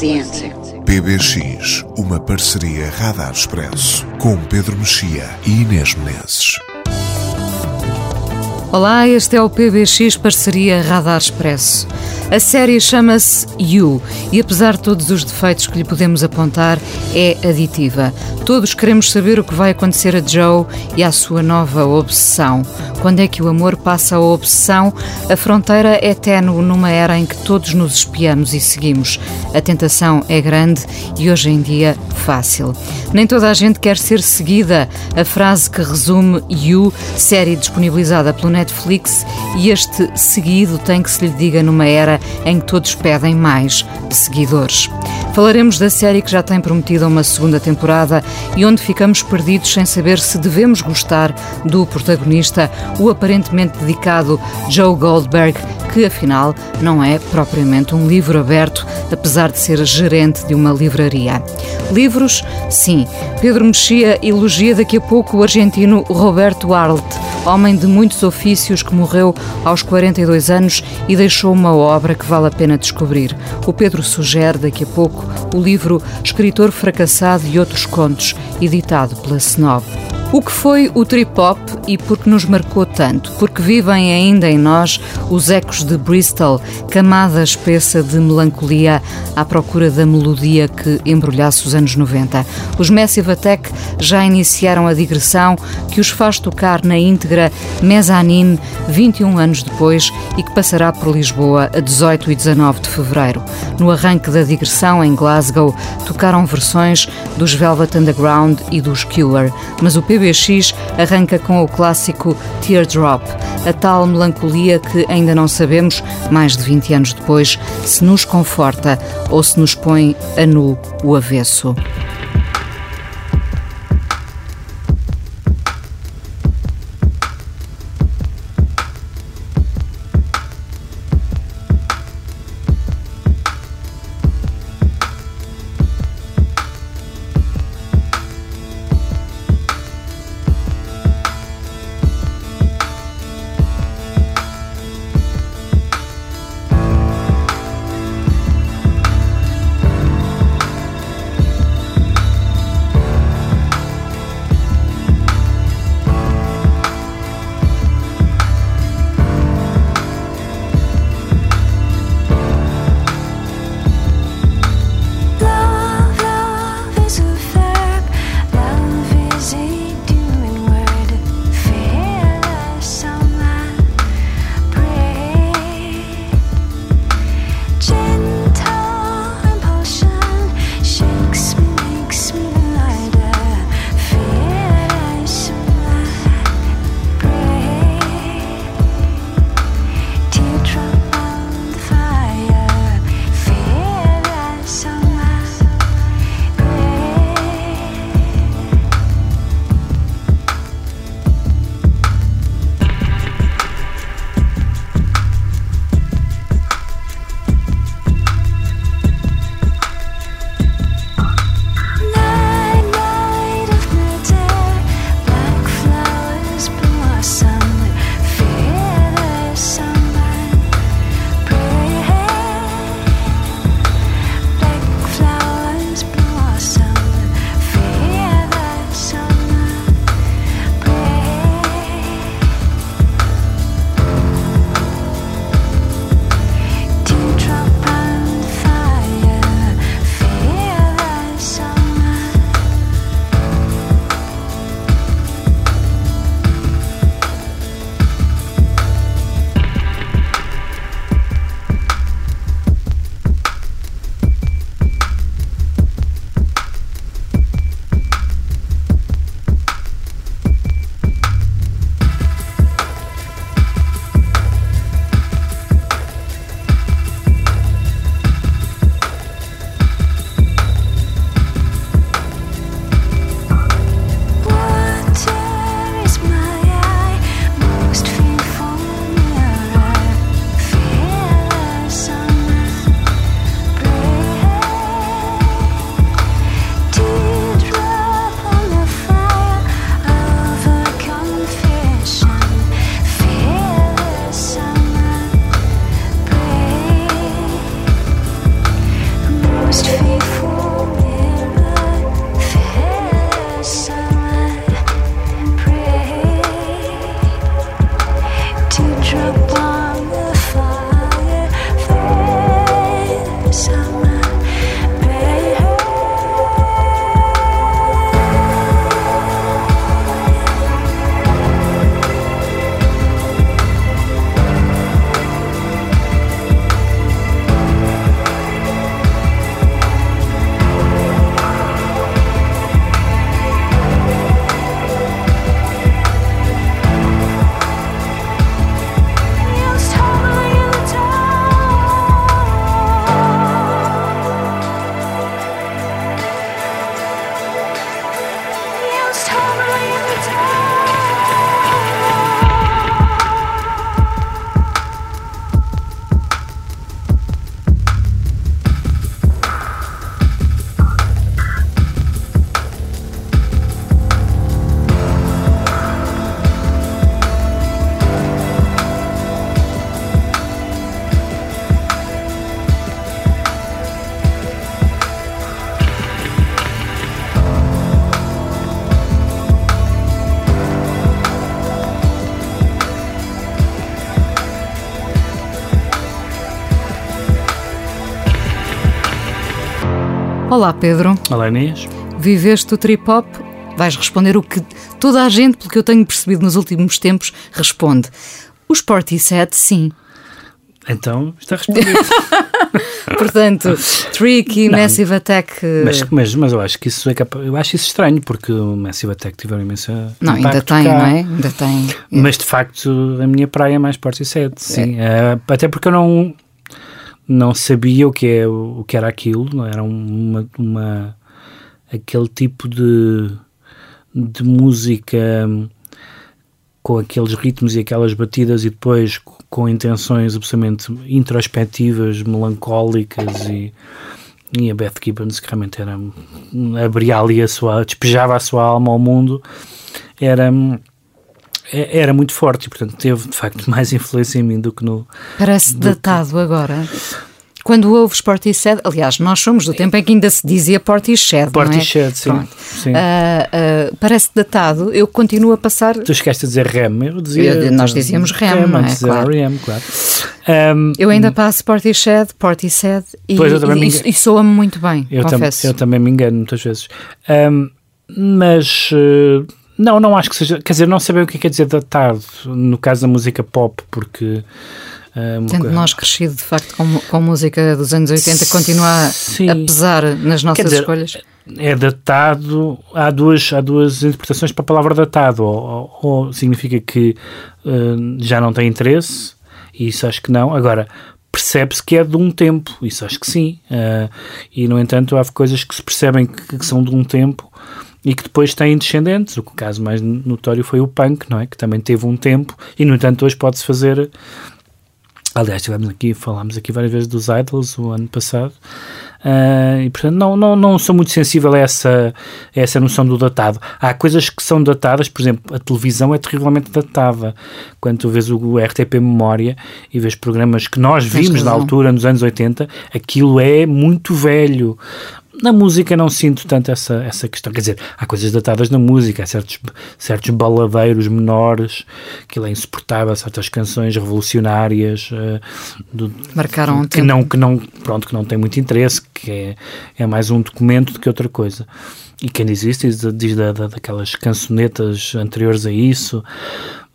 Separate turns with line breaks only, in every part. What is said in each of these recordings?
the answer?
PBX, uma parceria Radar Expresso, com Pedro Mexia e Inês Menezes.
Olá, este é o PBX Parceria Radar Expresso. A série chama-se You e, apesar de todos os defeitos que lhe podemos apontar, é aditiva. Todos queremos saber o que vai acontecer a Joe e à sua nova obsessão. Quando é que o amor passa a obsessão? A fronteira é ténue numa era em que todos nos espiamos e seguimos. A tentação é grande e hoje em dia fácil. Nem toda a gente quer ser seguida. A frase que resume You, série disponibilizada pelo Netflix, e este seguido tem que se lhe diga numa era em que todos pedem mais seguidores. Falaremos da série que já tem prometido uma segunda temporada e onde ficamos perdidos sem saber se devemos gostar do protagonista, o aparentemente dedicado Joe Goldberg, que afinal não é propriamente um livro aberto, apesar de ser gerente de uma livraria. Livros, sim. Pedro Mexia elogia daqui a pouco o argentino Roberto Arlt, homem de muitos ofícios que morreu aos 42 anos e deixou uma obra que vale a pena descobrir. O Pedro sugere daqui a pouco o livro Escritor Fracassado e Outros Contos, editado pela Snob. O que foi o trip-hop e por que nos marcou tanto? Porque vivem ainda em nós os ecos de Bristol, camada espessa de melancolia à procura da melodia que embrulhasse os anos 90. Os Massive Attack já iniciaram a digressão que os faz tocar na íntegra Mezzanine 21 anos depois e que passará por Lisboa a 18 e 19 de fevereiro. No arranque da digressão em Glasgow tocaram versões dos Velvet Underground e dos Cure, mas o PB PBX arranca com o clássico Teardrop, a tal melancolia que ainda não sabemos, mais de 20 anos depois, se nos conforta ou se nos põe a nu o avesso. Olá, Pedro.
Olá, Inês.
Viveste o trip-hop? Vais responder o que toda a gente, pelo que eu tenho percebido nos últimos tempos, responde. O Sporty 7, sim.
Então, está respondido.
Portanto, Tricky, não, Massive Attack.
Mas, mas, mas eu acho que isso é capaz, eu acho isso estranho, porque o Massive Attack tiveram imensa.
Não, ainda tem, cá. não é? Ainda tem.
Mas de facto, a minha praia é mais 7, sim. É. Uh, até porque eu não não sabia o que, é, o que era aquilo, não era uma, uma aquele tipo de, de música hum, com aqueles ritmos e aquelas batidas e depois com intenções absolutamente introspectivas, melancólicas e, e a Beth Gibbons que realmente era abria ali a sua, despejava a sua alma ao mundo era hum, é, era muito forte e, portanto, teve de facto mais influência em mim do que no.
Parece datado que... agora. Quando ouves Portishead, aliás, nós somos do tempo em que ainda se dizia Portishead,
Portishead, é? sim. sim. Uh,
uh, parece datado, eu continuo a passar...
Tu esqueceste a dizer REM, eu dizia... Eu,
nós dizíamos REM, REM não é?
Claro. REM, claro.
Um, eu ainda passo Portishead, Portishead e, e, e soa-me muito bem,
eu
confesso.
Tam, eu também me engano muitas vezes. Um, mas... Uh, não, não acho que seja. Quer dizer, não sabem o que é quer dizer datado no caso da música pop, porque.
Uh, Tendo coisa... nós crescido, de facto, com, com música dos anos 80, continua Sim. a pesar nas nossas dizer, escolhas?
É datado, há duas, há duas interpretações para a palavra datado, ou, ou, ou significa que uh, já não tem interesse, e isso acho que não. Agora, percebe-se que é de um tempo, isso acho que sim. Uh, e, no entanto, há coisas que se percebem que, que são de um tempo e que depois têm descendentes. O caso mais notório foi o punk, não é? Que também teve um tempo e, no entanto, hoje pode-se fazer. Aliás, tivemos aqui, falámos aqui várias vezes dos Idols o ano passado. Uh, e portanto não, não, não sou muito sensível a essa, a essa noção do datado. Há coisas que são datadas, por exemplo, a televisão é terrivelmente datada. Quando tu vês o RTP Memória e vês programas que nós vimos na altura, nos anos 80, aquilo é muito velho. Na música não sinto tanto essa, essa questão. Quer dizer, há coisas datadas na música, há certos, certos baladeiros menores, que é insuportável, certas canções revolucionárias uh, do,
marcaram um
que tempo. não que não pronto que não tem muito interesse, que é, é mais um documento do que outra coisa. E quem diz isso diz, diz da, da, daquelas cançonetas anteriores a isso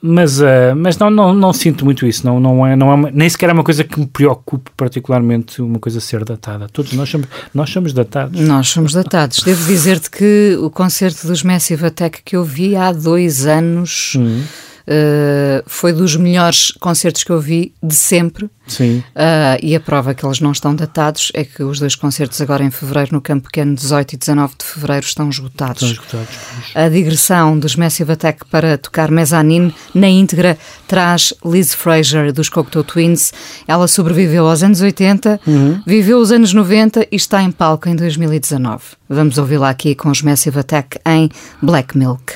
mas, uh, mas não, não, não sinto muito isso, não, não é, não é nem sequer é uma coisa que me preocupe particularmente uma coisa ser datada. Todos nós somos, nós somos datados.
Nós somos datados. Devo dizer-te que o concerto dos Massive Attack que eu vi há dois anos. Hum Uh, foi dos melhores concertos que eu vi de sempre.
Sim.
Uh, e a prova que eles não estão datados é que os dois concertos agora em fevereiro no Campo Pequeno, 18 e 19 de fevereiro, estão esgotados.
Estão esgotados.
A digressão dos Massive Attack para tocar Mezzanine na íntegra traz Liz Fraser dos Cocteau Twins. Ela sobreviveu aos anos 80, uhum. viveu os anos 90 e está em palco em 2019. Vamos ouvi-la aqui com os Massive Attack em Black Milk.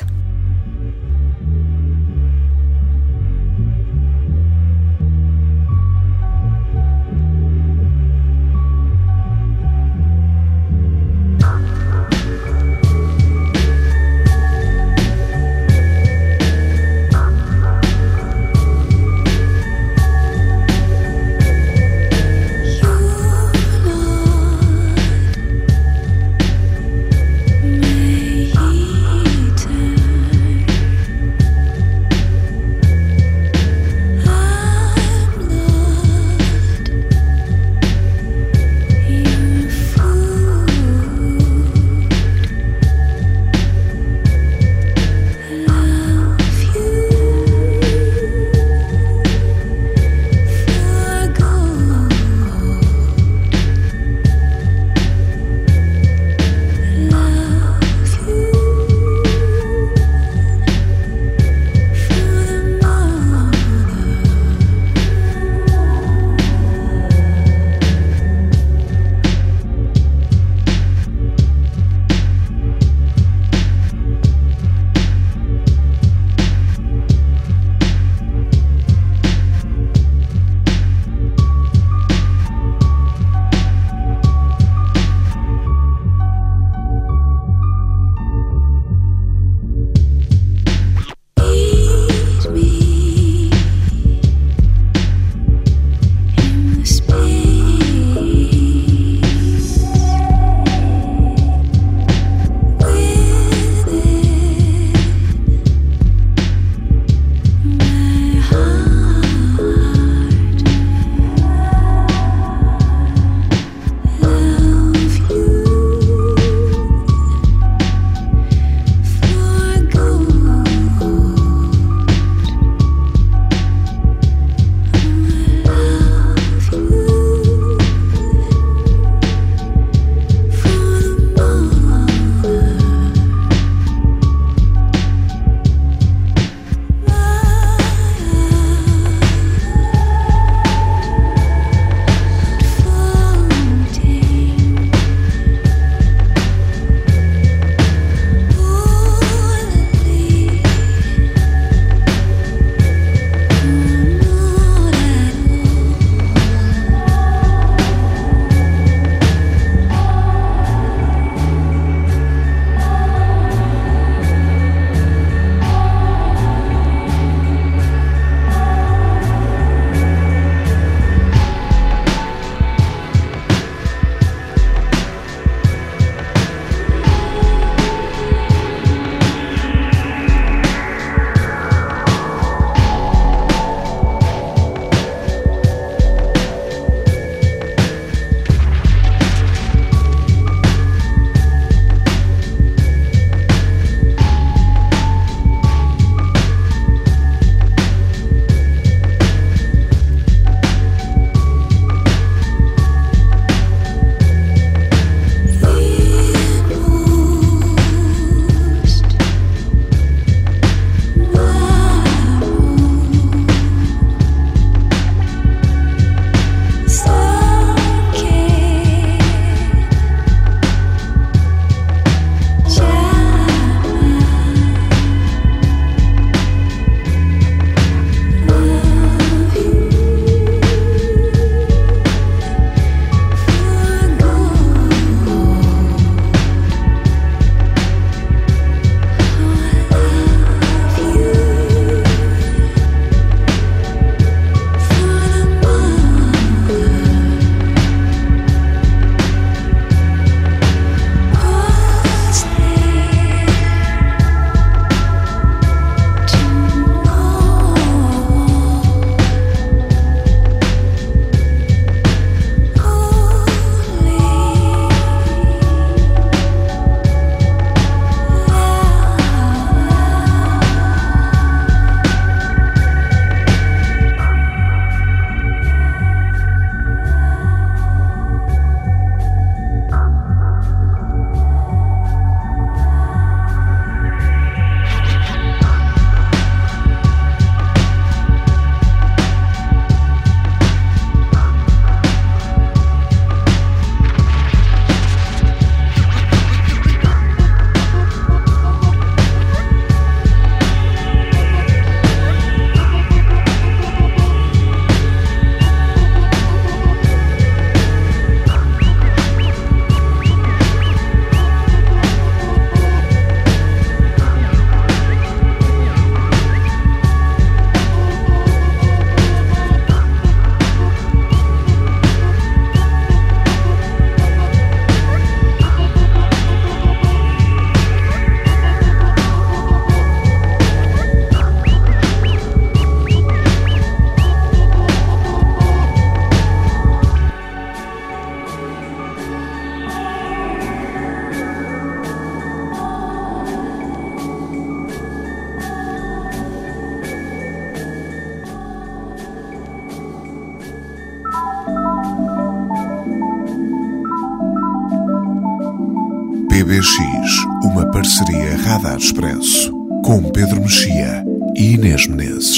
Com Pedro Mexia e Inês Menezes.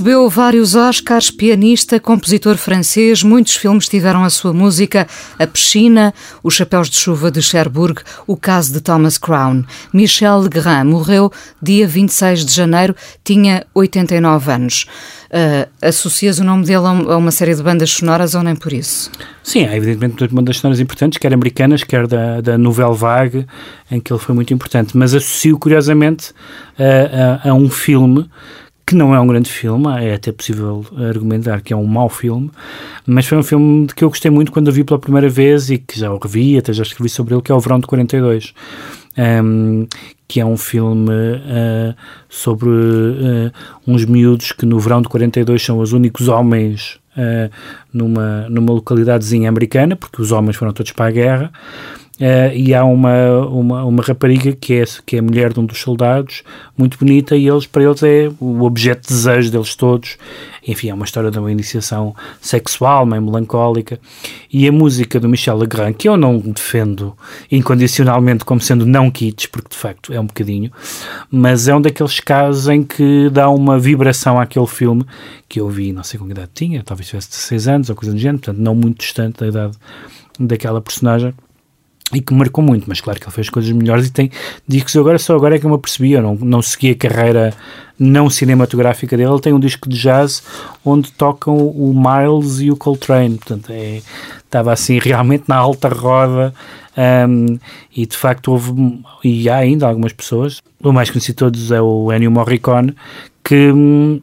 Recebeu vários Oscars, pianista, compositor francês, muitos filmes tiveram a sua música, A Piscina, Os Chapéus de Chuva de Cherbourg, O Caso de Thomas Crown. Michel Legrand morreu dia 26 de janeiro, tinha 89 anos. Uh, associas o nome dele a uma série de bandas sonoras ou nem por isso?
Sim, há evidentemente bandas sonoras importantes, quer americanas, quer da, da Nouvelle Vague, em que ele foi muito importante, mas associo curiosamente a, a, a um filme que não é um grande filme, é até possível argumentar que é um mau filme, mas foi um filme de que eu gostei muito quando o vi pela primeira vez e que já o revi, até já escrevi sobre ele, que é O Verão de 42, um, que é um filme uh, sobre uh, uns miúdos que no verão de 42 são os únicos homens uh, numa, numa localidadezinha americana, porque os homens foram todos para a guerra, Uh, e há uma, uma, uma rapariga que é, que é mulher de um dos soldados, muito bonita, e eles, para eles é o objeto de desejo deles todos. Enfim, é uma história de uma iniciação sexual, meio melancólica. E a música do Michel Legrand, que eu não defendo incondicionalmente como sendo não kits, porque de facto é um bocadinho, mas é um daqueles casos em que dá uma vibração àquele filme que eu vi, não sei com que idade tinha, talvez tivesse 16 anos ou coisa do género, portanto, não muito distante da idade daquela personagem e que marcou muito, mas claro que ele fez coisas melhores e tem, que agora só agora é que eu me apercebi, eu não, não segui a carreira não cinematográfica dele, ele tem um disco de jazz onde tocam o Miles e o Coltrane, portanto é, estava assim realmente na alta roda um, e de facto houve, e há ainda algumas pessoas, o mais conhecido de todos é o Ennio Morricone, que hum,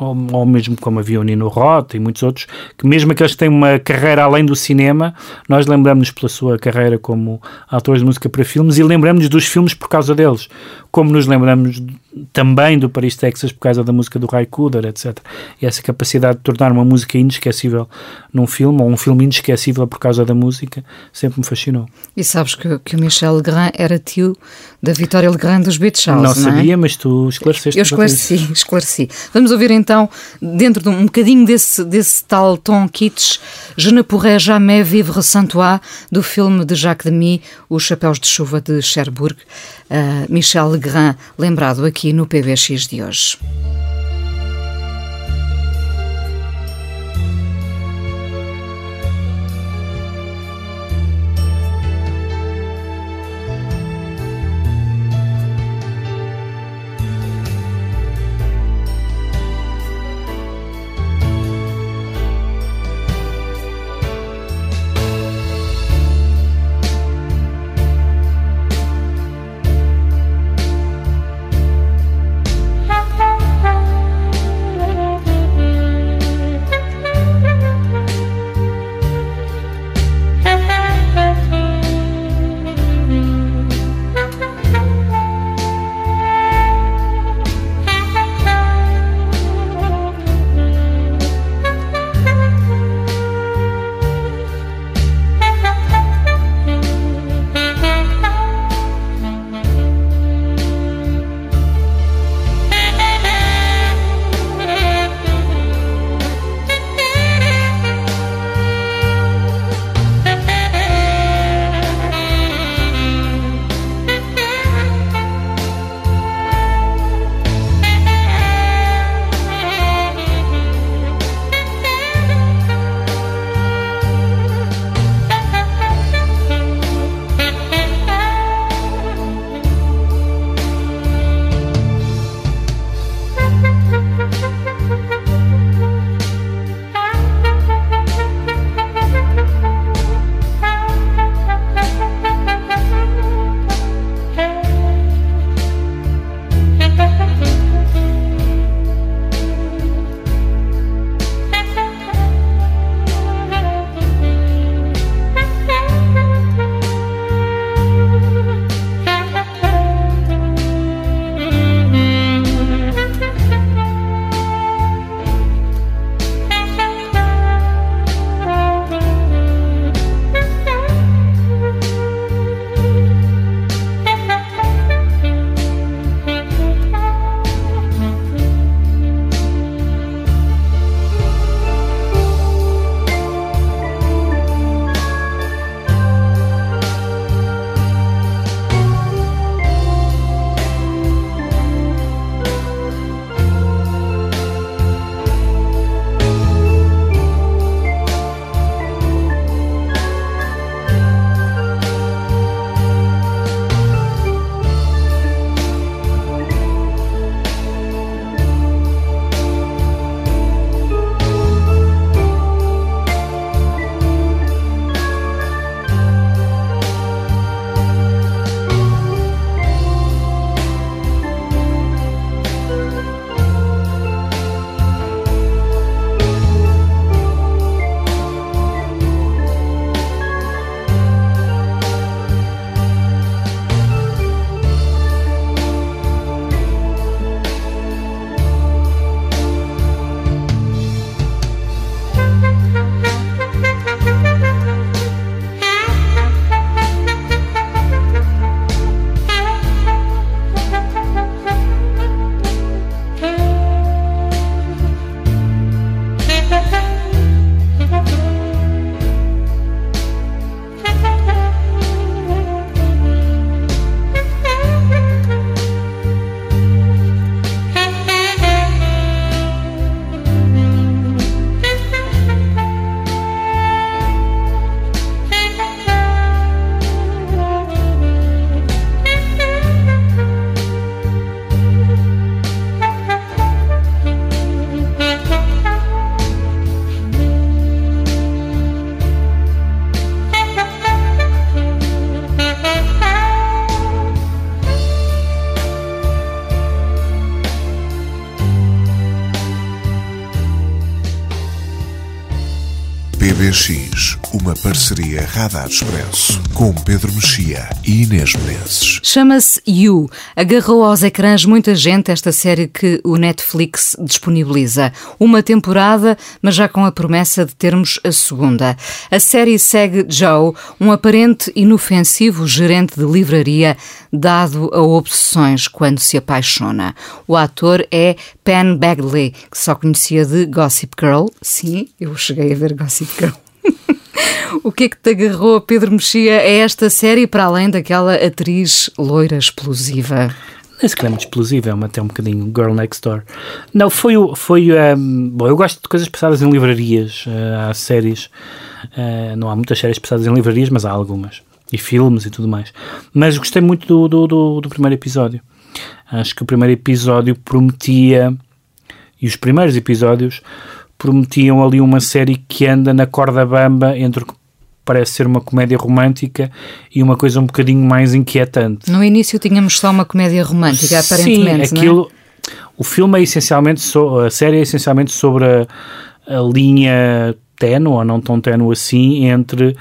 ou, ou mesmo como havia o Nino Rota e muitos outros, que mesmo aqueles que têm uma carreira além do cinema, nós lembramos pela sua carreira como autores de música para filmes e lembramos dos filmes por causa deles, como nos lembramos também do Paris, Texas, por causa da música do Ray Cooder, etc. E essa capacidade de tornar uma música inesquecível num filme, ou um filme inesquecível por causa da música, sempre me fascinou.
E sabes que, que o Michel Legrand era tio da Vitória Legrand dos Beach House,
não,
não
é? sabia, mas tu esclareceste.
Eu esclareci, esclareci. Vamos ouvir então, dentro de um, um bocadinho desse, desse tal tom kitsch, Je ne pourrais jamais vivre sans toi, do filme de Jacques Demy, Os Chapéus de Chuva de Cherbourg. Uh, Michel Legrand, lembrado aqui no PBX de hoje.
Parceria Radar Expresso com Pedro Mexia e Inês Menezes.
Chama-se You. Agarrou aos ecrãs muita gente esta série que o Netflix disponibiliza. Uma temporada, mas já com a promessa de termos a segunda. A série segue Joe, um aparente inofensivo gerente de livraria, dado a obsessões quando se apaixona. O ator é Penn Bagley, que só conhecia de Gossip Girl. Sim, eu cheguei a ver Gossip Girl. o que é que te agarrou, Pedro Mexia, a esta série, para além daquela atriz loira explosiva?
Nem sequer é muito explosiva, é uma, até um bocadinho Girl Next Door. Não, foi o. Foi, um, bom, eu gosto de coisas passadas em livrarias. Uh, há séries. Uh, não há muitas séries passadas em livrarias, mas há algumas. E filmes e tudo mais. Mas gostei muito do, do, do, do primeiro episódio. Acho que o primeiro episódio prometia. E os primeiros episódios prometiam ali uma série que anda na corda bamba entre o que parece ser uma comédia romântica e uma coisa um bocadinho mais inquietante.
No início tínhamos só uma comédia romântica, aparentemente,
Sim, aquilo, é? o filme é essencialmente, so, a série é essencialmente sobre a, a linha ténue, ou não tão ténue assim, entre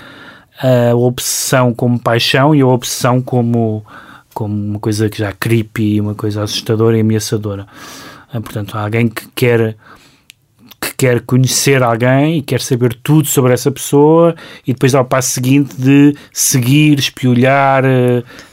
a obsessão como paixão e a obsessão como, como uma coisa que já creepy, uma coisa assustadora e ameaçadora. Ah, portanto, há alguém que quer quer conhecer alguém e quer saber tudo sobre essa pessoa e depois ao passo seguinte de seguir, espiolhar,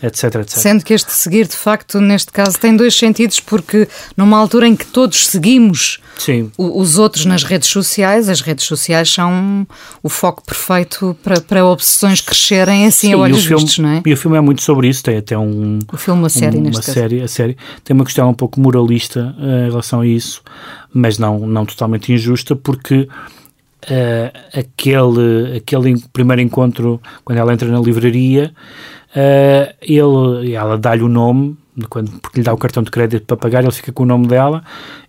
etc, eh, etc.
Sendo que este seguir, de facto, neste caso tem dois sentidos, porque numa altura em que todos seguimos Sim. os outros nas redes sociais, as redes sociais são o foco perfeito para, para obsessões crescerem assim Sim, a olhos
filme,
vistos, não é?
E o filme é muito sobre isso, tem até um...
O filme, a série,
um,
neste
uma
caso.
série, a série tem uma questão um pouco moralista uh, em relação a isso, mas não, não totalmente injusta, porque uh, aquele, aquele primeiro encontro, quando ela entra na livraria, uh, ele, ela dá-lhe o nome, quando, porque lhe dá o cartão de crédito para pagar, ele fica com o nome dela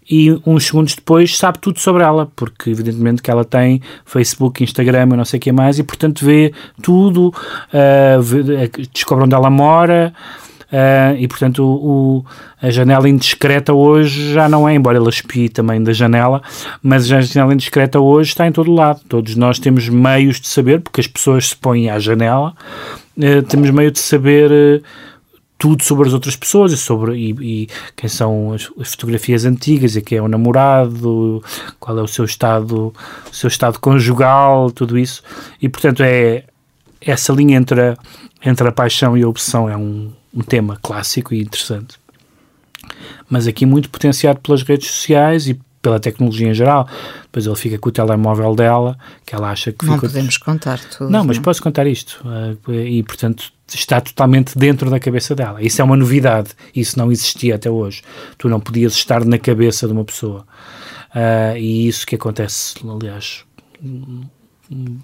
e uns segundos depois sabe tudo sobre ela, porque evidentemente que ela tem Facebook, Instagram, não sei o que mais, e portanto vê tudo, uh, vê, descobre onde ela mora, Uh, e portanto o, a janela indiscreta hoje já não é, embora ela espie também da janela, mas a janela indiscreta hoje está em todo lado. Todos nós temos meios de saber, porque as pessoas se põem à janela, uh, temos meio de saber. Uh, tudo sobre as outras pessoas e sobre e, e quem são as, as, fotografias antigas e quem é o namorado, qual é o seu estado, o seu estado conjugal, tudo isso. E portanto é essa linha entre a, entre a paixão e a obsessão é um, um tema clássico e interessante. Mas aqui muito potenciado pelas redes sociais e pela tecnologia em geral. Depois ele fica com o telemóvel dela, que ela acha que
Não podemos contar tudo.
Não, mas não? posso contar isto. Eh, e, portanto, está totalmente dentro da cabeça dela. Isso é uma novidade. Isso não existia até hoje. Tu não podias estar na cabeça de uma pessoa. Uh, e isso que acontece, aliás,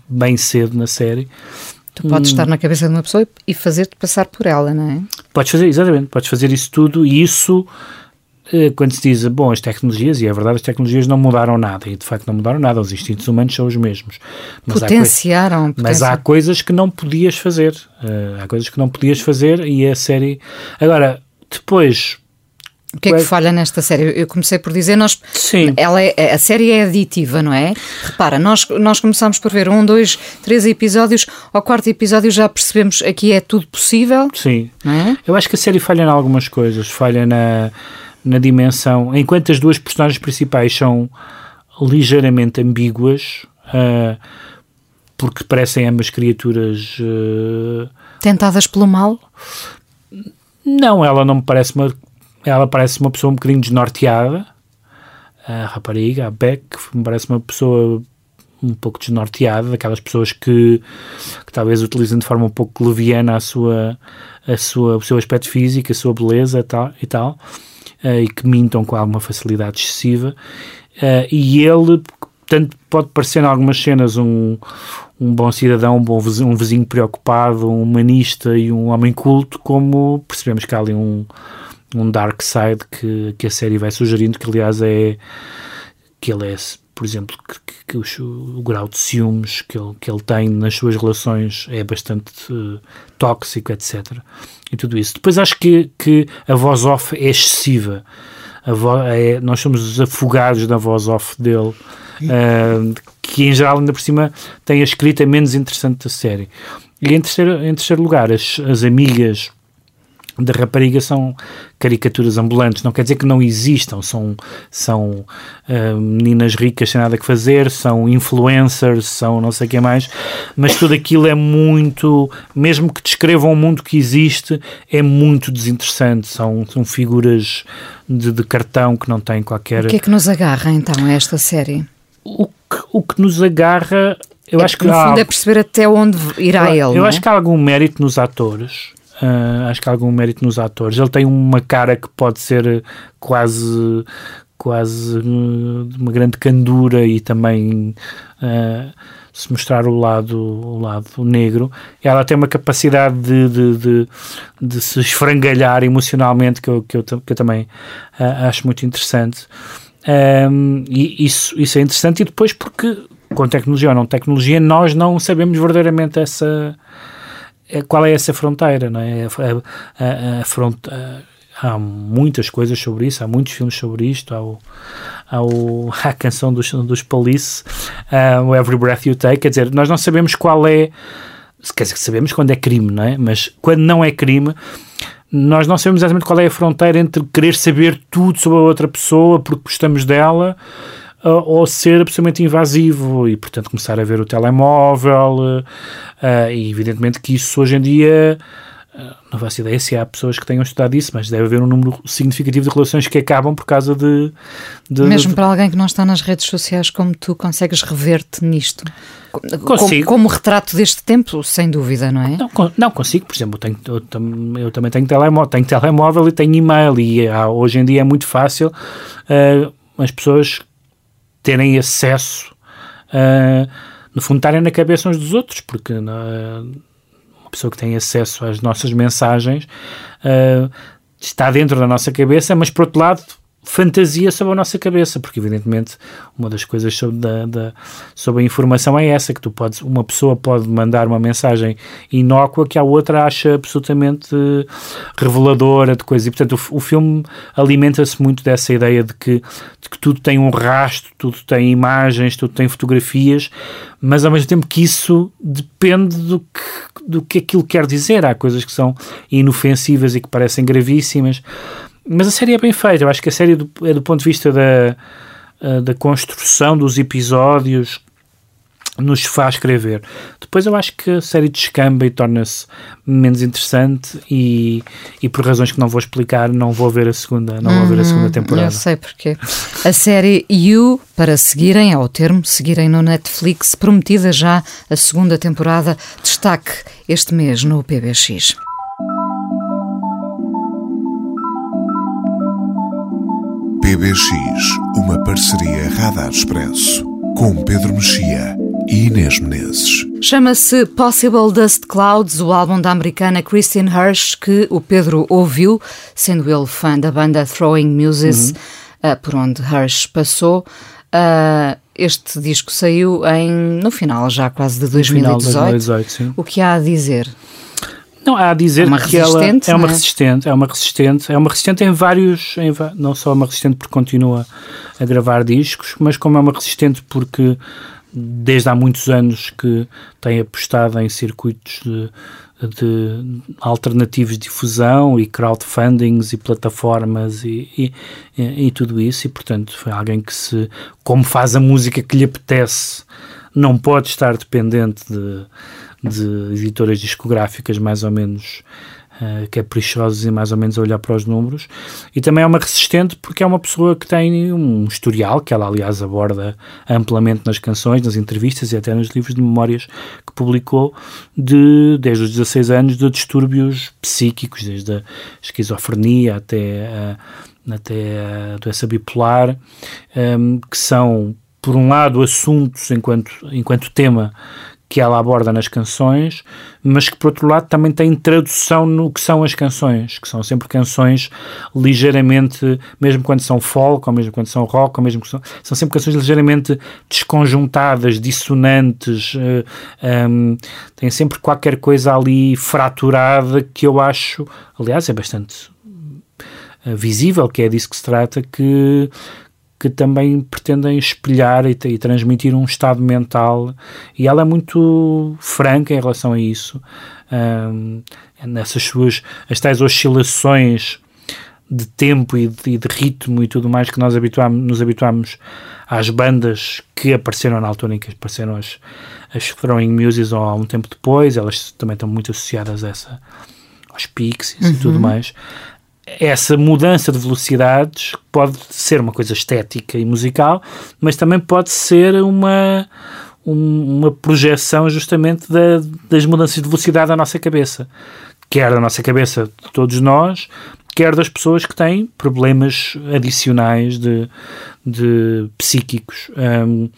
bem cedo na série.
Tu podes hum. estar na cabeça de uma pessoa e fazer-te passar por ela, não é?
Podes fazer, exatamente, podes fazer isso tudo e isso, eh, quando se diz, bom, as tecnologias, e é verdade, as tecnologias não mudaram nada, e de facto não mudaram nada, os instintos humanos são os mesmos.
Mas Potenciaram.
Há mas há coisas que não podias fazer, uh, há coisas que não podias fazer e a série... Agora, depois
o que é que falha nesta série? Eu comecei por dizer, nós,
Sim.
Ela é, a série é aditiva, não é? Repara, nós, nós começamos por ver um, dois, três episódios, ao quarto episódio já percebemos aqui é tudo possível.
Sim.
É?
Eu acho que a série falha em algumas coisas, falha na, na dimensão, enquanto as duas personagens principais são ligeiramente ambíguas, uh, porque parecem ambas criaturas... Uh,
Tentadas pelo mal?
Não, ela não me parece uma ela parece uma pessoa um bocadinho desnorteada. A rapariga, a Beck, me parece uma pessoa um pouco desnorteada, daquelas pessoas que, que talvez utilizem de forma um pouco leviana a sua, a sua, o seu aspecto físico, a sua beleza tal, e tal, uh, e que mintam com alguma facilidade excessiva. Uh, e ele, tanto pode parecer em algumas cenas um, um bom cidadão, um bom vizinho, um vizinho preocupado, um humanista e um homem culto, como percebemos que há ali um, um dark side que, que a série vai sugerindo, que aliás é que ele é, por exemplo, que, que o, o, grau de ciúmes que ele, que ele tem nas suas relações é bastante uh, tóxico, etc. E tudo isso. Depois acho que, que a voz off é excessiva. A vo é, nós somos afogados na voz off dele uh, que em geral, ainda por cima, tem a escrita menos interessante da série. E em terceiro, em terceiro lugar, as, as amigas da rapariga são caricaturas ambulantes. Não quer dizer que não existam, são, são uh, meninas ricas sem nada que fazer, são influencers, são não sei o que mais, mas tudo aquilo é muito, mesmo que descrevam o mundo que existe, é muito desinteressante. São, são figuras de, de cartão que não têm qualquer.
O que é que nos agarra então a esta série?
O que, o que nos agarra. Eu
é
acho que
no
há,
fundo é perceber até onde irá
eu,
ele.
Eu acho
é?
que há algum mérito nos atores. Uh, acho que há algum mérito nos atores. Ele tem uma cara que pode ser quase quase de uma grande candura e também uh, se mostrar o lado, o lado negro. Ela tem uma capacidade de, de, de, de se esfrangalhar emocionalmente que eu, que eu, que eu também uh, acho muito interessante. Um, e isso, isso é interessante e depois porque com tecnologia ou não tecnologia nós não sabemos verdadeiramente essa qual é essa fronteira, não é? A, a, a há muitas coisas sobre isso, há muitos filmes sobre isto, há, o, há, o, há a canção dos, dos Police, uh, o Every Breath You Take, quer dizer, nós não sabemos qual é, quer dizer, sabemos quando é crime, não é? Mas quando não é crime, nós não sabemos exatamente qual é a fronteira entre querer saber tudo sobre a outra pessoa porque gostamos dela ou ser absolutamente invasivo e, portanto, começar a ver o telemóvel. Uh, e, evidentemente, que isso hoje em dia. Uh, não faço ideia se há pessoas que tenham estudado isso, mas deve haver um número significativo de relações que acabam por causa de. de
Mesmo
de...
para alguém que não está nas redes sociais como tu, consegues rever-te nisto?
Consigo.
Como, como, retrato deste tempo, sem dúvida, não é?
Não, não consigo, por exemplo, eu, tenho, eu, eu também tenho telemóvel, tenho telemóvel e tenho e-mail, e há, hoje em dia é muito fácil uh, as pessoas terem acesso, uh, no fundo, estarem na cabeça uns dos outros, porque uma pessoa que tem acesso às nossas mensagens uh, está dentro da nossa cabeça, mas por outro lado fantasia sobre a nossa cabeça, porque evidentemente uma das coisas sobre, da, da, sobre a informação é essa, que tu podes, uma pessoa pode mandar uma mensagem inócua que a outra acha absolutamente reveladora de coisas, e portanto o, o filme alimenta-se muito dessa ideia de que, de que tudo tem um rastro, tudo tem imagens, tudo tem fotografias, mas ao mesmo tempo que isso depende do que, do que aquilo quer dizer, há coisas que são inofensivas e que parecem gravíssimas, mas a série é bem feita. Eu acho que a série do, é do ponto de vista da, da construção dos episódios nos faz escrever. Depois eu acho que a série descamba e torna-se menos interessante e, e por razões que não vou explicar não vou ver a segunda, não vou ver a segunda temporada.
Eu sei porque. A série You, para seguirem, ao termo, seguirem no Netflix, prometida já a segunda temporada, destaque este mês no PBX.
PBX, uma parceria Radar Expresso, com Pedro Mexia e Inês Menezes.
Chama-se Possible Dust Clouds, o álbum da americana Christine Hirsch, que o Pedro ouviu, sendo ele fã da banda Throwing Muses, uhum. uh, por onde Hirsch passou. Uh, este disco saiu em, no final já quase de 2018.
Final de 2018 sim.
O que há a dizer?
Não, há a dizer
uma
que ela é uma
é?
resistente, é uma resistente, é uma resistente em vários, em, não só uma resistente porque continua a gravar discos, mas como é uma resistente porque desde há muitos anos que tem apostado em circuitos de, de alternativos de difusão e crowdfundings e plataformas e, e, e, e tudo isso, e portanto foi alguém que se, como faz a música que lhe apetece, não pode estar dependente de de editoras discográficas mais ou menos uh, caprichosas e mais ou menos a olhar para os números. E também é uma resistente porque é uma pessoa que tem um historial que ela aliás aborda amplamente nas canções, nas entrevistas e até nos livros de memórias que publicou de, desde os 16 anos de distúrbios psíquicos, desde a esquizofrenia até a, até a doença bipolar um, que são por um lado assuntos enquanto, enquanto tema que ela aborda nas canções, mas que por outro lado também tem tradução no que são as canções, que são sempre canções ligeiramente, mesmo quando são folk, ou mesmo quando são rock, ou mesmo são, são sempre canções ligeiramente desconjuntadas, dissonantes, uh, um, tem sempre qualquer coisa ali fraturada que eu acho, aliás, é bastante uh, visível, que é disso que se trata, que que também pretendem espelhar e, e, transmitir um estado mental e ela é muito franca em relação a isso um, nessas suas as tais oscilações de tempo e de, e de, ritmo e tudo mais que nós habituamos, nos habituamos às bandas que apareceram na altura em que apareceram as, as Throwing Muses ou há um tempo depois, elas também estão muito associadas a essa, aos Pixies uhum. e tudo mais essa mudança de velocidades pode ser uma coisa estética e musical, mas também pode ser uma, um, uma projeção justamente da, das mudanças de velocidade da nossa cabeça. Quer da nossa cabeça de todos nós, quer das pessoas que têm problemas adicionais de, de psíquicos. Um,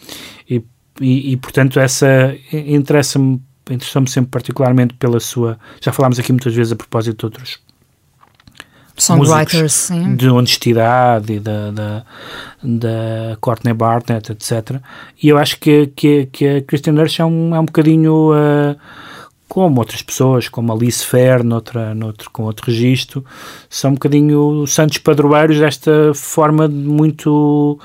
e, e, e, portanto, essa interessa-me interessa-me sempre particularmente pela sua. Já falámos aqui muitas vezes a propósito de outros
songwriters sim.
de honestidade e da, da, da Courtney Barnett, etc. E eu acho que, que, que a Christian Nurse é um, é um bocadinho uh, como outras pessoas, como Alice Fair, noutra, noutro, com outro registro, são um bocadinho santos padroeiros desta forma muito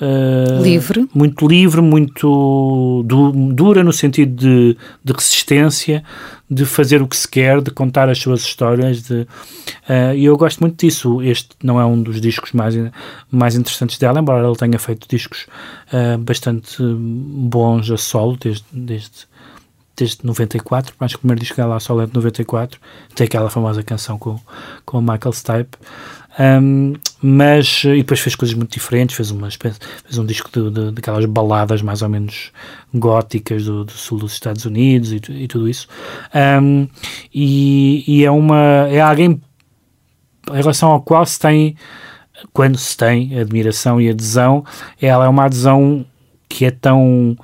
Uh, livre.
Muito livre, muito du dura no sentido de, de, resistência, de fazer o que se quer, de contar as suas histórias. De, uh, e eu gosto muito disso. Este não é um dos discos mais, mais interessantes dela, embora ela tenha feito discos uh, bastante bons a solo desde, desde, desde 94. Acho que o primeiro disco dela a solo é de 94. Tem aquela famosa canção com, com o Michael Stipe. Um, mas e depois fez coisas muito diferentes, fez uma espécie, fez um disco de, de, daquelas baladas mais ou menos góticas do, do sul dos Estados Unidos e, e tudo isso. Um, e, e, é uma é alguém em relação ao qual se tem quando se tem admiração e adesão, ela é uma adesão que é tão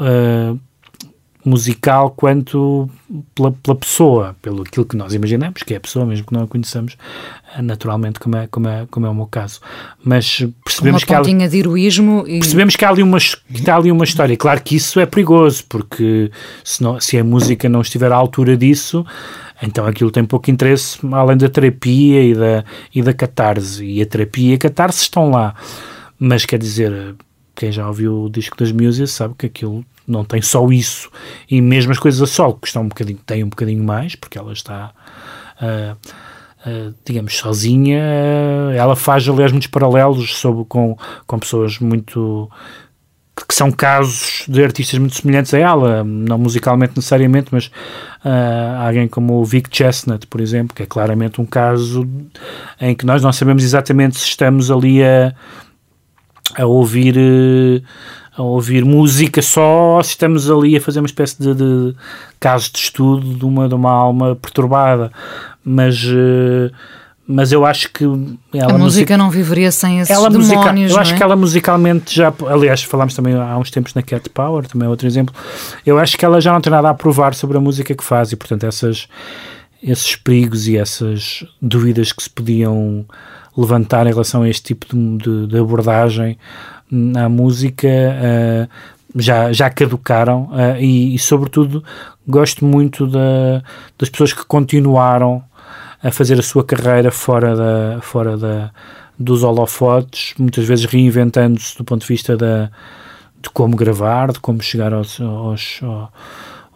uh, musical quanto pela, pela, pessoa, pelo aquilo que nós imaginamos, que é a pessoa, mesmo que não a conheçamos eh, naturalmente, como é, como é, como é o meu caso. Mas percebemos que,
há, de heroísmo e...
percebemos que há ali uma, que há ali uma história. Claro que isso é perigoso, porque se, não, se a música não estiver à altura disso, então aquilo tem pouco interesse, além da terapia e da, e da catarse. E a terapia e a catarse estão lá. Mas quer dizer, quem já ouviu o disco das Muses sabe que aquilo não tem só isso. E mesmo as coisas a sol, que estão um bocadinho, têm um bocadinho mais, porque ela está, uh, uh, digamos, sozinha. ela faz, aliás, muitos paralelos sobre, com, com pessoas muito que são casos de artistas muito semelhantes a ela, não musicalmente necessariamente, mas uh, alguém como o Vic Chestnut, por exemplo, que é claramente um caso em que nós não sabemos exatamente se estamos ali a, a ouvir a ouvir música só se estamos ali a fazer uma espécie de, de caso de estudo de uma, de uma alma perturbada. Mas, uh, mas eu acho que.
Ela a música não viveria sem esses
ela
demónios,
Eu acho
é?
que ela musicalmente já. Aliás, falámos também há uns tempos na Cat Power, também é outro exemplo. Eu acho que ela já não tem nada a provar sobre a música que faz e, portanto, essas, esses perigos e essas dúvidas que se podiam levantar em relação a este tipo de, de, de abordagem na música uh, já, já caducaram uh, e, e, sobretudo, gosto muito da, das pessoas que continuaram a fazer a sua carreira fora, da, fora da, dos holofotes, muitas vezes reinventando-se do ponto de vista da, de como gravar, de como chegar aos, aos, aos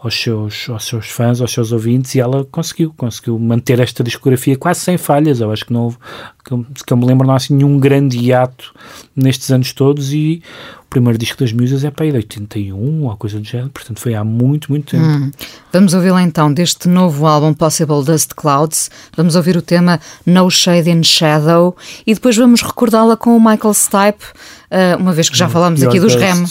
aos seus, aos seus fãs, aos seus ouvintes, e ela conseguiu, conseguiu manter esta discografia quase sem falhas. Eu acho que não houve, que eu, que eu me lembro, não há assim nenhum grande hiato nestes anos todos. E o primeiro disco das Musas é para aí de 81 ou coisa do género, portanto foi há muito, muito tempo. Hum.
Vamos ouvi-la então deste novo álbum Possible Dust Clouds. Vamos ouvir o tema No Shade in Shadow e depois vamos recordá-la com o Michael Stipe, uh, uma vez que já hum, falámos aqui dos Rem.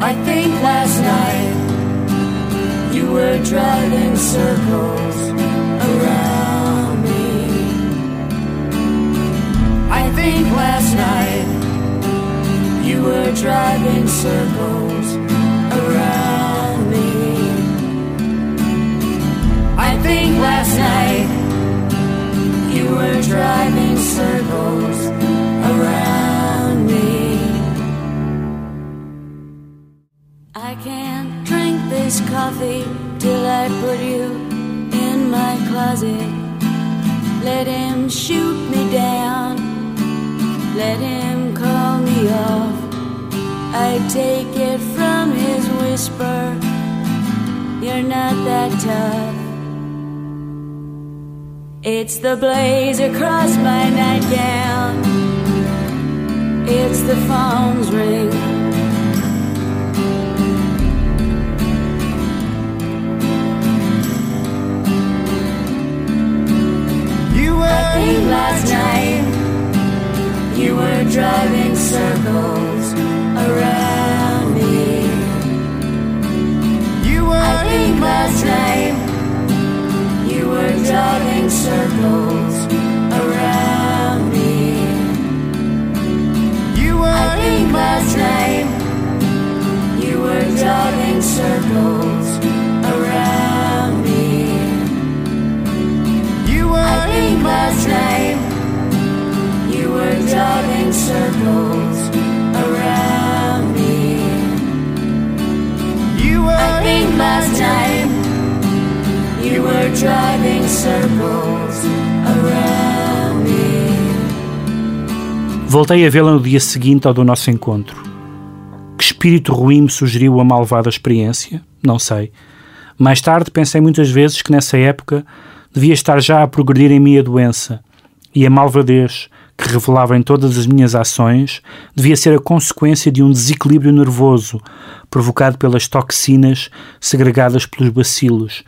I think last night you were driving circles around me. I think last night you were driving circles around me. I think last night you were driving circles around I can't drink this coffee till I put you in my closet. Let him shoot me down, let him call me off. I take it from his whisper, you're not that tough. It's the blaze across my nightgown, it's the phone's ring. I think last night you were driving circles around me. You were I think last night you were driving circles around me. You were I think last night you were driving circles Think last night you were driving circles around me. You were I think last night you were driving circles around me.
Voltei a vê-la no dia seguinte ao do nosso encontro. Que espírito ruim me sugeriu a malvada experiência? Não sei. Mais tarde pensei muitas vezes que nessa época devia estar já a progredir em mim a doença, e a malvadez que revelava em todas as minhas ações devia ser a consequência de um desequilíbrio nervoso provocado pelas toxinas segregadas pelos bacilos,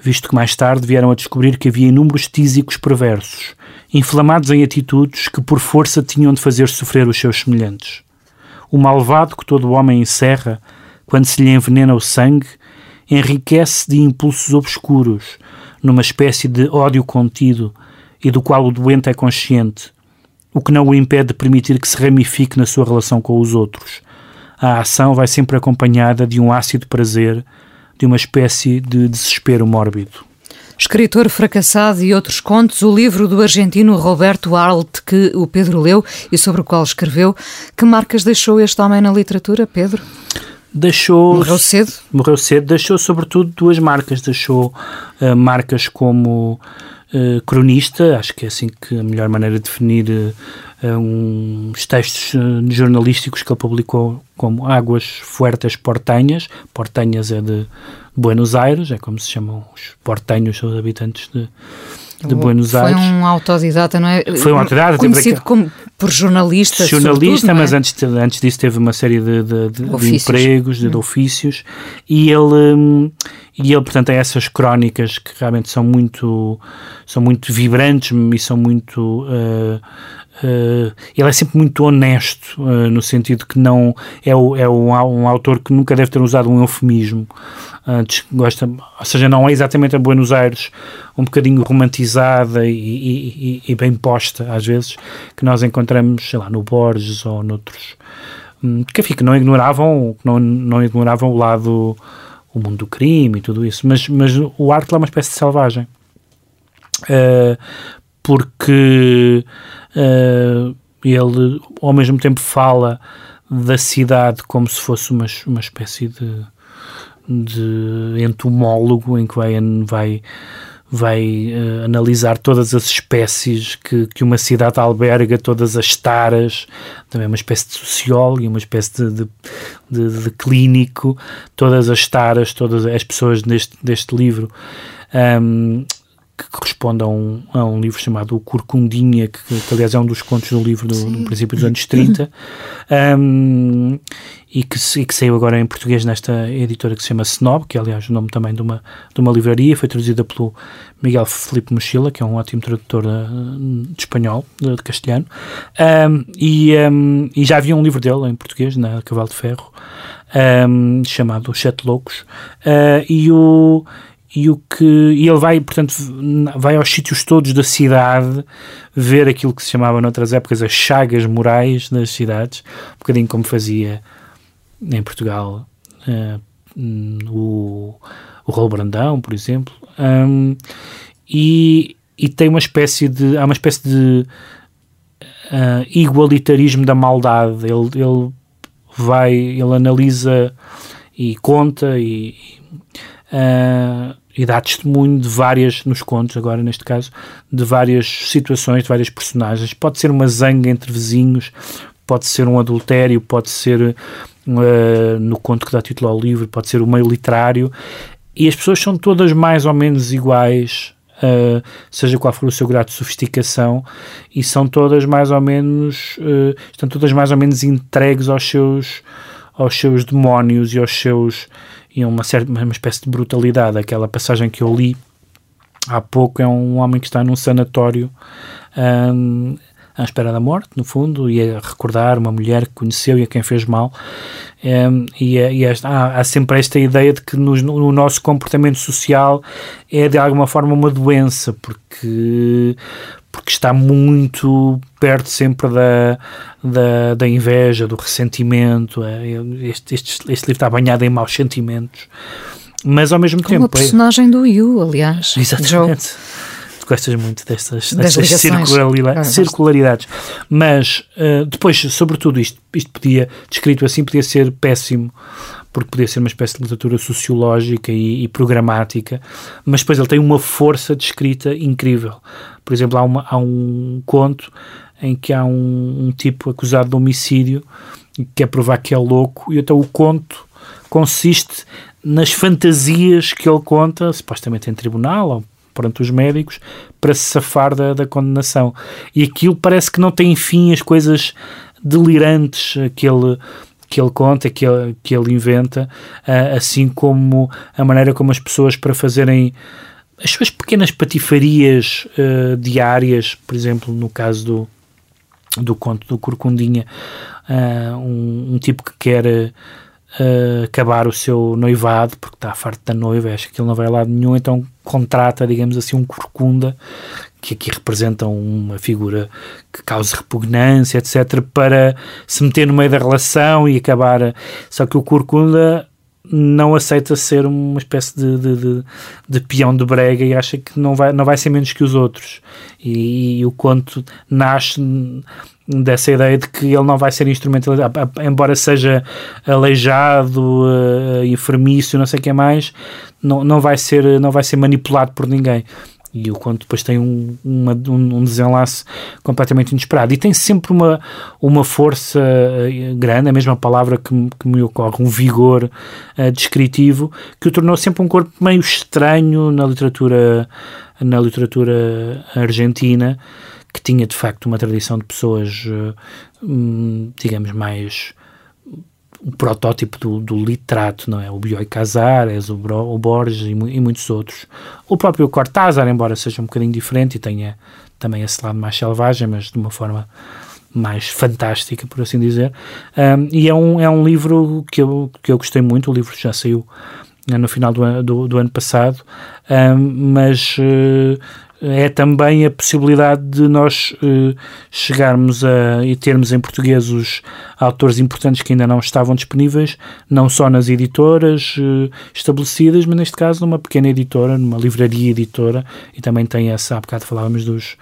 visto que mais tarde vieram a descobrir que havia inúmeros tísicos perversos, inflamados em atitudes que por força tinham de fazer sofrer os seus semelhantes. O malvado que todo homem encerra, quando se lhe envenena o sangue, enriquece de impulsos obscuros, numa espécie de ódio contido e do qual o doente é consciente, o que não o impede de permitir que se ramifique na sua relação com os outros. A ação vai sempre acompanhada de um ácido prazer, de uma espécie de desespero mórbido.
Escritor fracassado e outros contos, o livro do argentino Roberto Arlt, que o Pedro leu e sobre o qual escreveu. Que marcas deixou este homem na literatura, Pedro?
Deixou.
Morreu cedo?
Morreu cedo. Deixou, sobretudo, duas marcas. Deixou uh, marcas como uh, cronista, acho que é assim que a melhor maneira de definir uh, uns textos jornalísticos que ele publicou, como Águas Fuertes Portenhas. Portenhas é de Buenos Aires, é como se chamam os portenhos, os habitantes de, de Buenos
Foi
Aires.
Foi um autodidata, não é?
Foi um autodidata.
Conhecido como por jornalista,
Jornalista,
é?
mas antes, antes disso teve uma série de, de, de, de empregos, de, de, ofícios, e ele, e ele, portanto, tem essas crónicas que realmente são muito, são muito vibrantes e são muito... Uh, Uh, ele é sempre muito honesto, uh, no sentido que não é, o, é um, um, autor que nunca deve ter usado um eufemismo. Antes gosta, ou seja, não é exatamente a Buenos Aires um bocadinho romantizada e, e, e bem posta, às vezes, que nós, encontramos, sei lá, no Borges ou noutros, hum, que, enfim, que não ignoravam, não, não ignoravam o lado, o mundo do crime e tudo isso, mas, mas o Arte é uma espécie de selvagem. Uh, porque uh, ele, ao mesmo tempo, fala da cidade como se fosse uma, uma espécie de, de entomólogo em que vai, vai vai uh, analisar todas as espécies que, que uma cidade alberga, todas as taras, também uma espécie de sociólogo e uma espécie de, de, de, de, clínico, todas as taras, todas as pessoas neste, deste livro. Um, que corresponde a um, a um livro chamado O Corcundinha, que, que, aliás é um dos contos do livro do, do princípio dos anos 30, um, e, que, e que saiu agora em português nesta editora que se chama Snob, que é aliás o nome também de uma, de uma livraria, foi traduzida pelo Miguel Felipe Mochila, que é um ótimo tradutor uh, de espanhol, de, de castelhano, um, e, e, já havia um livro dele em português, na Cavalo de Ferro, chamado Sete Loucos, uh, e o e o que e ele vai, portanto, vai aos sítios todos da cidade ver aquilo que se chamava noutras épocas as chagas morais das cidades, um bocadinho como fazia em Portugal uh, o, o Rolo Brandão, por exemplo, um, e, e tem uma espécie de há uma espécie de uh, igualitarismo da maldade. Ele, ele vai, ele analisa e conta e uh, e dá testemunho de várias, nos contos agora neste caso, de várias situações, de várias personagens. Pode ser uma zanga entre vizinhos, pode ser um adultério, pode ser, uh, no conto que dá título ao livro, pode ser o meio literário. E as pessoas são todas mais ou menos iguais, uh, seja qual for o seu grau de sofisticação, e são todas mais ou menos, uh, estão todas mais ou menos entregues aos seus, aos seus demónios e aos seus e uma, certa, uma espécie de brutalidade. Aquela passagem que eu li há pouco é um homem que está num sanatório um, à espera da morte, no fundo, e a recordar uma mulher que conheceu e a quem fez mal. Um, e, e esta, há, há, sempre esta ideia de que no, no, nosso comportamento social é de alguma forma uma doença, porque porque está muito perto sempre da, da, da inveja, do ressentimento. É, este, este, este, livro está banhado em maus sentimentos, mas ao mesmo
Como
tempo.
a personagem é... do Yu, aliás.
Exatamente. Tu gostas muito destas, destas circularidades, circularidades. Mas uh, depois, sobretudo, isto, isto podia, descrito assim, podia ser péssimo porque podia ser uma espécie de literatura sociológica e, e, programática, mas depois ele tem uma força de escrita incrível. Por exemplo, há, uma, há um conto em que há um, um tipo acusado de homicídio e quer provar que é louco, e então o conto consiste nas fantasias que ele conta, supostamente em tribunal ou perante os médicos, para se safar da, da condenação. E aquilo parece que não tem fim, as coisas delirantes que ele que ele conta, que ele, que ele inventa, uh, assim como a maneira como as pessoas para fazerem as suas pequenas patifarias uh, diárias, por exemplo, no caso do, do conto do Corcundinha, uh, um, um, tipo que quer uh, acabar o seu noivado porque está farto da noiva, acha que ele não vai a lado nenhum, então contrata, digamos assim, um corcunda que aqui representam uma figura que causa repugnância, etc., para se meter no meio da relação e acabar. Só que o Corcunda não aceita ser uma espécie de, de, de, de, peão de brega e acha que não vai, não vai ser menos que os outros. E, e, o conto nasce dessa ideia de que ele não vai ser instrumentalizado, embora seja aleijado, uh, enfermício, não sei o que mais, não, não, vai ser, não vai ser manipulado por ninguém e o conto depois tem um, uma, um, desenlace completamente inesperado. E tem sempre uma, uma força eh, grande, a mesma palavra que, que me ocorre, um vigor uh, descritivo, que o tornou sempre um corpo meio estranho na literatura, na literatura argentina, que tinha de facto uma tradição de pessoas, uh, digamos, mais o protótipo do, do, literato, não é? O Bioy Casares, o, o Borges e, e, muitos outros. O próprio Cortázar, embora seja um bocadinho diferente e tenha também esse lado mais selvagem, mas de uma forma mais fantástica, por assim dizer. Um, e é um, é um livro que eu, que eu gostei muito, o livro já saiu né, no final do, do, do ano passado, um, mas uh,
é também a possibilidade de nós uh, chegarmos a e termos em português os autores importantes que ainda não estavam disponíveis, não só nas editoras uh, estabelecidas, mas neste caso numa pequena editora, numa livraria editora, e também tem essa, há bocado falávamos dos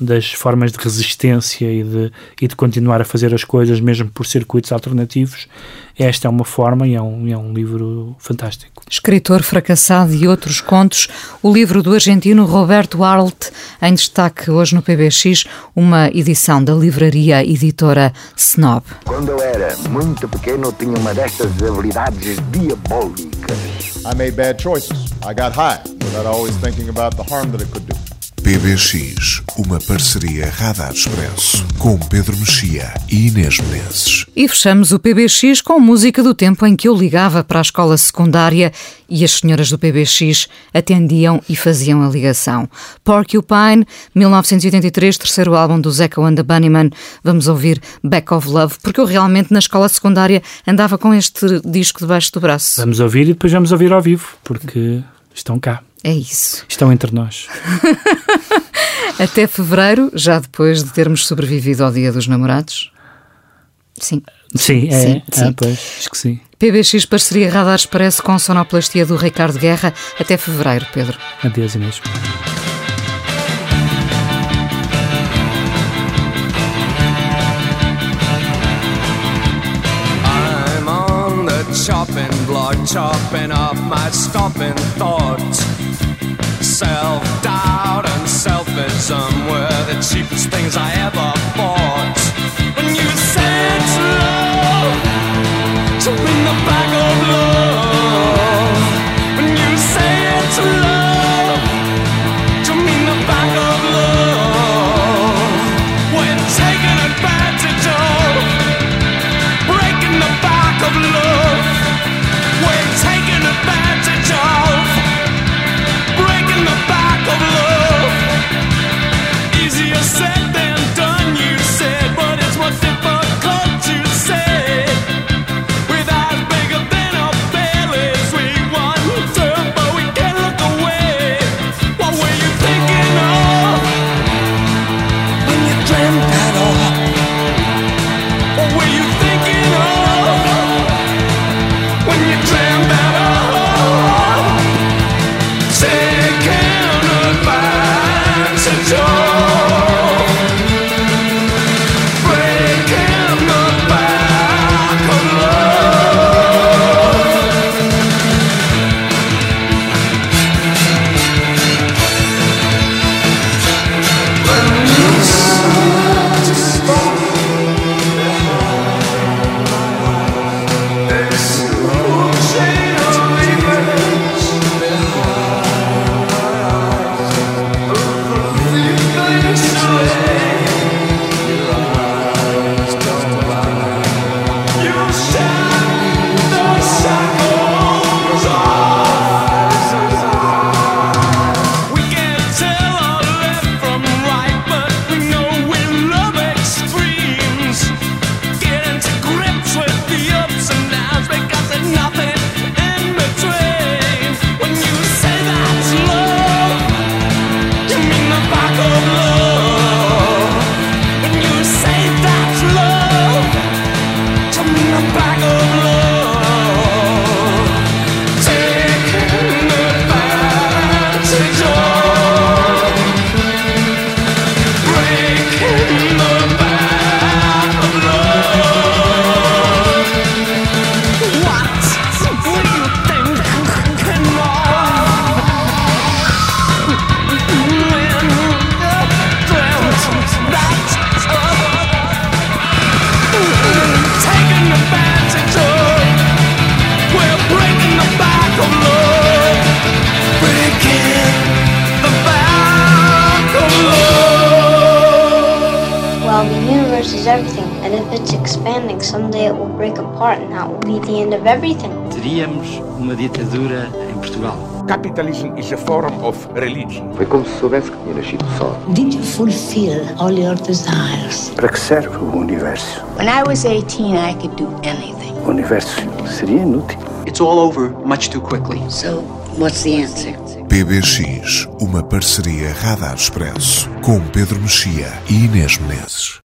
das formas de resistência e de, e de continuar a fazer as coisas mesmo por circuitos alternativos. Esta é uma forma e é um, é um livro fantástico.
Escritor fracassado e outros contos, o livro do argentino Roberto Arlt, em destaque hoje no PBX, uma edição da livraria editora Snob.
Quando eu era muito pequeno, tinha uma destas habilidades diabólicas.
I made bad choices. I got high without always thinking about the harm that it could do.
PBX, uma parceria Radar Expresso com Pedro Mexia e Inês Menezes.
E fechamos o PBX com música do tempo em que eu ligava para a escola secundária e as senhoras do PBX atendiam e faziam a ligação. Porcupine, 1983, terceiro álbum do Zeca and the Bunnymen. Vamos ouvir Back of Love, porque eu realmente na escola secundária andava com este disco debaixo do braço.
Vamos ouvir e depois vamos ouvir ao vivo, porque estão cá.
É isso.
Estão entre nós.
Até fevereiro, já depois de termos sobrevivido ao Dia dos Namorados. Sim.
Sim, é. Sim, sim. Ah, pois, acho que sim.
PBX Parceria Radar Expresso com sonoplastia do Ricardo Guerra. Até fevereiro, Pedro.
Adeus, Inês. Chopping block, chopping up my stopping thoughts. Self doubt and selfism were the cheapest things I ever bought. When you said love, to in the back of love.
Foi como se soubesse que tinha nascido só.
Did you fulfill all your desires?
Para que serve o universo?
When I was 18, I could do anything.
O universo seria inútil.
It's all over much too quickly.
So What's the answer?
PBX, uma parceria Radar Expresso com Pedro Mexia e Inês Menezes.